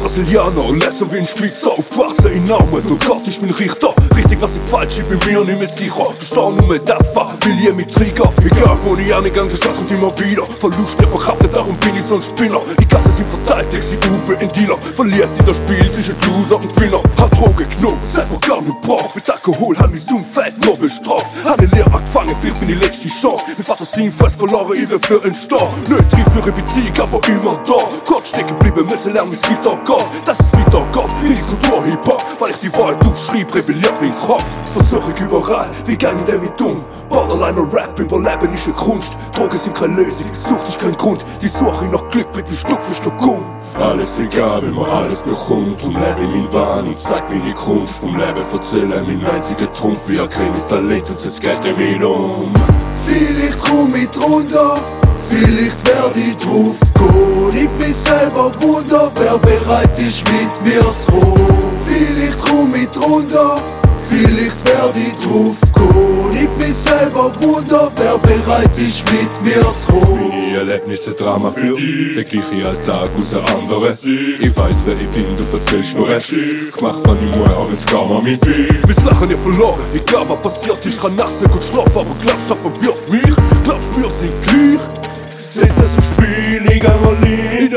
Brasilianer, lese wie ein Schweizer, aufgewachsen in Armen. Du Gott, ich bin Richter. Richtig, was ich falsch, ich bin mir nicht mehr sicher. Versteh nur mehr das Familie mit Trigger. Egal, wo ich angegangen, das und immer wieder. Verlust nicht verkraftet, darum bin ich so ein Spinner. Die Karte sind verteilt, ich sie Uwe in Dealer. Verliert in das Spiel zwischen Loser und Winner. Hat Droge genug, selber gar nicht braucht. Mit Alkohol haben mich zum Fett noch bestraft. Habe eine Lehre angefangen, vielleicht bin ich letzte Chance. Mein Vater sind fest verloren, ich will für einen Star. Nicht triff für eine Beziehung, aber immer da. Gott stecken geblieben, müssen lernen, wie es weiter geht. Das ist weiter geht, wie die Kultur Hip-Hop. Weil ich die Wahrheit aufschrieb, rebelliert mein Kopf. Versuche ich überall, wie ich damit um? Borderline Rap, überleben ist eine Kunst. Drogen sind keine Lösung, sucht ist kein Grund. Die Suche nach Glück bringt mich Stück für Stück um. Alles egal, wenn man alles bekommt Drum lebe mein Wahn und zeig meine Kunst Vom Leben erzählen, mein einziger Trumpf Wie ein kleines Talent und setzt Geld in mich um Vielleicht komm ich drunter, vielleicht werde ich drauf gehen. Ich mich selber wunder, wer bereit ist mit mir zu kommen. Vielleicht komm ich drunter, vielleicht werde ich drauf gehen. Ich mich selber wunder, wer bereit ist mit mir zu kommen. Meine Erlebnisse Drama für dich Der gleiche Alltag aus anderen Sicht Ich weiss wer ich bin, du erzählst nur recht Ich mach was ich muss, auch wenn's gar mal mit Mein Lachen ihr verloren, egal was passiert, ich kann nachts nicht gut schlafen, aber glaubst du, das verwirrt mich? Glaubst du, wir sind gleich?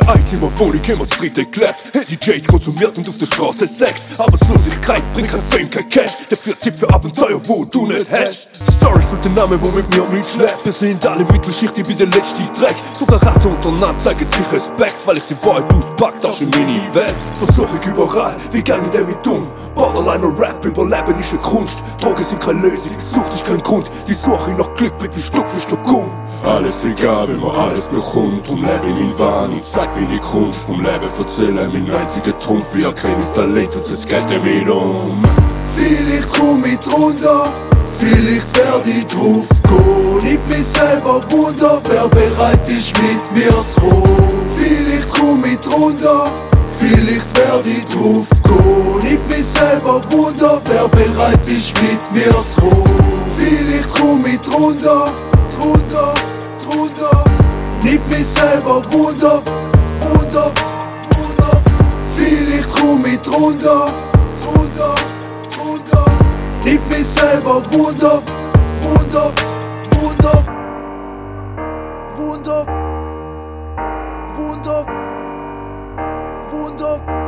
Der Einzimmerwohnung immer zu dritt geklebt Hey, DJs konsumiert und auf der Straße Sex. Arbeitslosigkeit bringt kein Fame, kein Cash. Dafür Tipp für Abenteuer, wo du nicht hast. Stories und der Name, wo mit mir mitschleppt Wir sind alle Mittelschicht, ich bin der letzte Dreck. Sogar Ratte untereinander zeigen sich Respekt Weil ich die Wahrheit auspack, das ist meine Welt. Versuch ich überall, wie gang ich damit um? Borderline Rap, überleben ist eine Kunst. Drogen sind keine Lösung, sucht ist kein Grund. Die Suche nach Glück bringt mich Stück für Stück um Alles egal, wenn man alles bekommt. Drum lebe ich mein Wahn. Und zeig meine Kunst. Vom Leben erzählen, mein einziger Trumpf. Wie ein kleines Talent und setzt Geld in mich um. Vielleicht komm ich drunter, vielleicht werde ich drauf gehen. Ich mich selber wunder, wer bereit ist mit mir zu kommen. Vielleicht komm ich drunter, vielleicht werde ich drauf gehen. Ich mich selber wunder, wer bereit ist mit mir zu kommen. Vielleicht komm ich drunter, drunter, drunter. Nicht mich selber wunder, wunder, wunder. Vielleicht komm ich drunter, drunter, drunter. Nicht mich selber wunder, wunder, wunder, wunder, wunder, wunder.